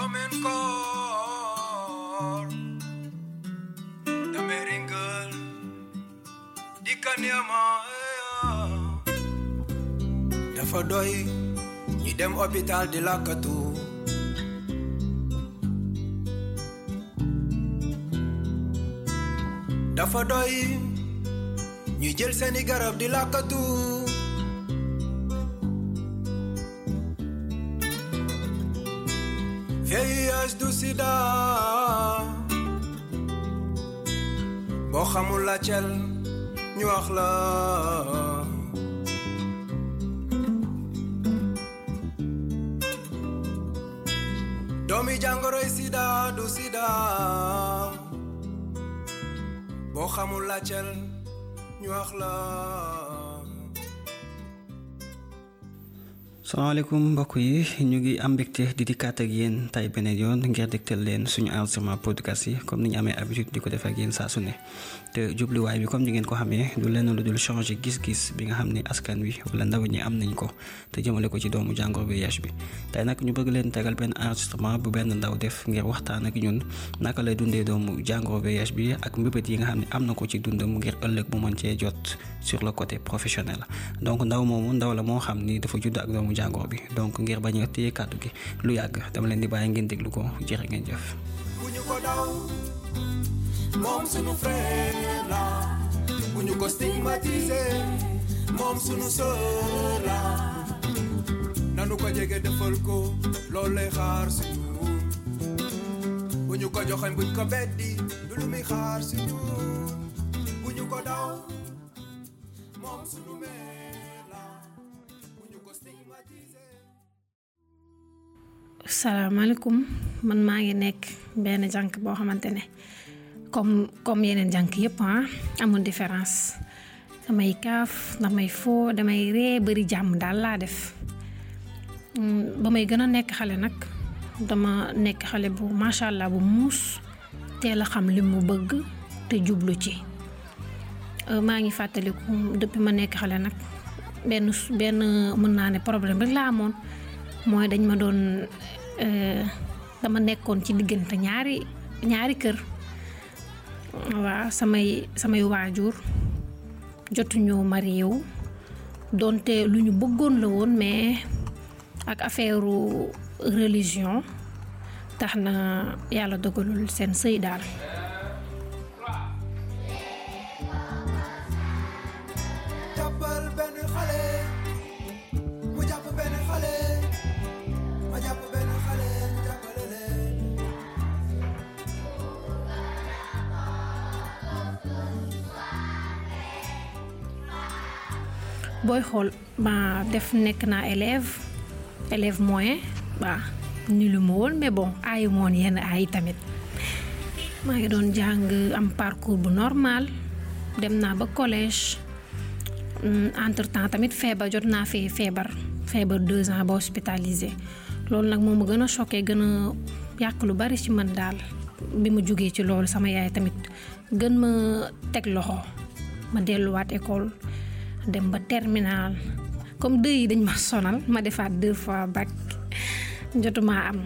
Domen kor Dameringel Di kanyama Dafa doy ñi dem hôpital di lakkatu Dafa doy ñuy jël seeni garab di lakkatu VIH du sida. Boo xamul la cel ñu wax la. Doomi jàngoroy sida du sida. Boo xamul la cel ñu wax la salaamaaleykum mbokk yi ñu ngi am mbégte di dikkaat ak yéen tay beneen yoon ngir dégtal leen suñu enregistrement podcast yi comme ni ñu amee habitude di ko def ak saa su ne. Te jubluwaay bi comme ni ngeen ko xamee du lenn lu dul changer gis-gis bi nga xam ne askan wi wala ndaw ñi am nañ ko te jëmale ko ci doomu jàngoro VIH bi. Tey nag ñu bëgg leen tegal benn enregistrement bu benn ndaw def ngir waxtaan ak ñun naka lay dundee doomu jàngoro VIH bi ak mbébét yi nga xam ne am na ko ci dundam ngir ëllëg mu mën cee jot. Sur le côté professionnel. Donc ndaw moomu ndaw la moo xam donc a téye kàddu gi lu yàgg dama leen di bàyyi ngeen déglu ko. Jërë ngeen jëf. moom frère la. Bu ñu ko stigmatiser moom la. Nanu ko du salaamaaleykum man maa ngi nekk benn jànk boo xamante ne comme comme yeneen jànk yëpp ah amul différence. Damay kaaf damay foo damay ree bari jàmm daal laa def. Ba may gën a nekk xale nag dama nekk xale bu macha allah bu muus teel a xam li mu bëgg te jublu ci maa ngi fàttaliku depuis ma nekk xale nag benn benn mën naa ne problème rek laa amoon. Mooy dañ ma doon dama nekkoon ci diggante ñaari ñaari kër. Waaw samay samay waajur jotuñu marié donte lu bëggoon la woon mais ak affaire religion tax na yàlla dogalul seen sëy daal booy xool ma def nekk naa élève élève moyen waaw ni lu ma woon mais bon aayu moon yenn aay tamit. Maa ngi doon jàng am parcours bu normal dem naa ba collège. Entre temps tamit feebar jot naa fee feebar feebar deux ans ba hospitalisé. Loolu nag moo ma gën a choqué gën a yàq lu bari ci man daal. Bi ma jógee ci loolu sama yaay tamit gën ma teg loxo ma delluwaat école dem ba terminal. Comme deux yi dañ ma sonal ma defaat deux fois bac. Jotuma am.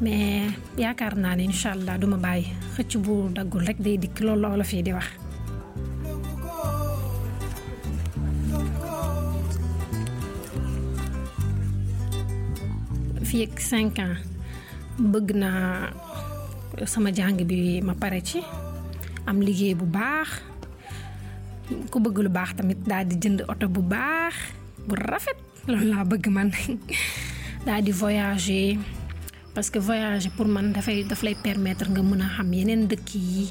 Mais yaakaar naa ne incha allah duma bàyyi. Xëcc bu daggul rek day dikk loolu la olof di wax. fii ak cinq ans bëgg naa sama jàng bi ma pare ci am liggéey bu baax ku bëgg lu baax tamit daal di jënd oto bu baax bu rafet. Loolu laa bëgg man. Daal di voyager. Parce que voyager pour man dafay daf lay permettre nga mën a xam yeneen dëkk yi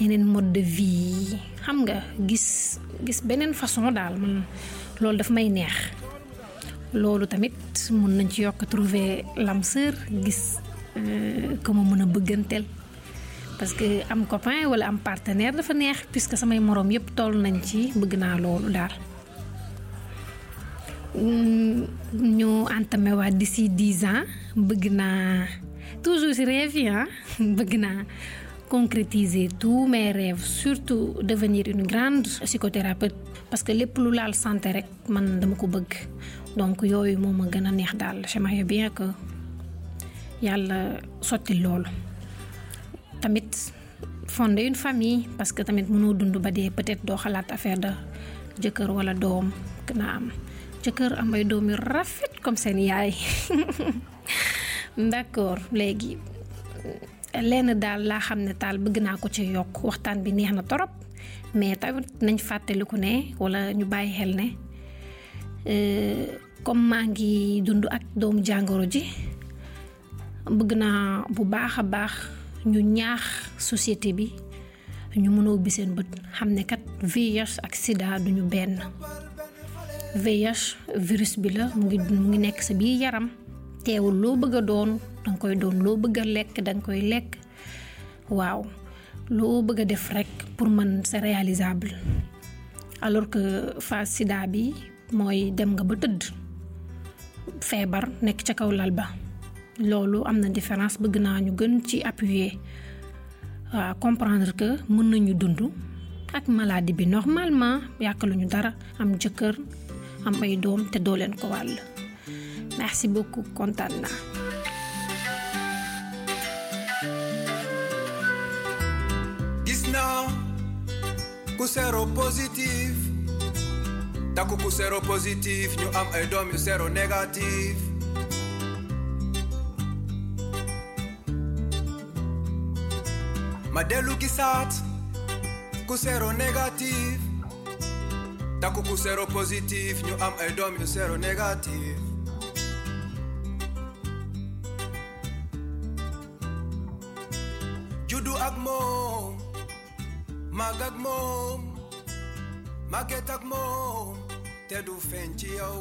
yeneen mode de vie. Xam nga gis gis beneen façon daal man. Loolu daf may neex. Loolu tamit mun nañ ci yokk trouver l'âme sœur gis que ma mën a bëgganteel parce que am copain wala am partenaire dafa neex puisque samay moroom yëpp toll nañ ci bëgg naa loolu daal. Ñu entamé waat d'ici dix ans bëgg naa toujours si rêve yi bëgg naa concrétiser tous mes rêves surtout devenir une grande psychothérapeute parce que lépp lu laal santé rek man dama ko bëgg. Donc yooyu moo ma gën a neex daal j'aimerais bien que yàlla sotti loolu tamit fonder une famille parce que tamit mënoo dund ba dee peut-être doo xalaat affaire de jëkkër wala doom na am. Jëkkër am ay doom yu rafet comme seen yaay. D'accord léegi lenn daal laa xam ne taal bëgg naa ko ci yokk. Waxtaan bi neex torop mais tamit nañ fàttaliku ne wala ñu bàyyi xel ne comme maa ngi dund ak doomu jàngoro ji bëgg naa bu baax baax ñu ñaax société bi ñu mën a ubbi seen bët xam ne kat VIH ak sida duñu benn. VIH virus bi la mu ngi mu ngi nekk sa biir yaram. Teewul loo bëgg a doon danga koy doon. Loo bëgg a lekk danga koy lekk. Waaw loo bëgg a def rekk pour mën c'est réalisable. Alors que phase sida bi mooy dem nga ba tëdd feebar nekk ca kaw lal ba loolu am na différence bëgg naa ñu gën ci appuyer waaw comprendre que mën nañu dund ak maladie bi normalement yàkkaluñu dara am jëkkër am ay doom te doo leen ko wàll. Merci beaucoup kontaan naa. Gis naa ku sero positif takku ku sero positif ñu am ay doom yu sero négatif ma dellu gisaat ku sero négatif takku ku sero positif ñu am ay doom yu sero négatif juddu ak moom màgg ak moom màgget ak moom te du feeñ ci yow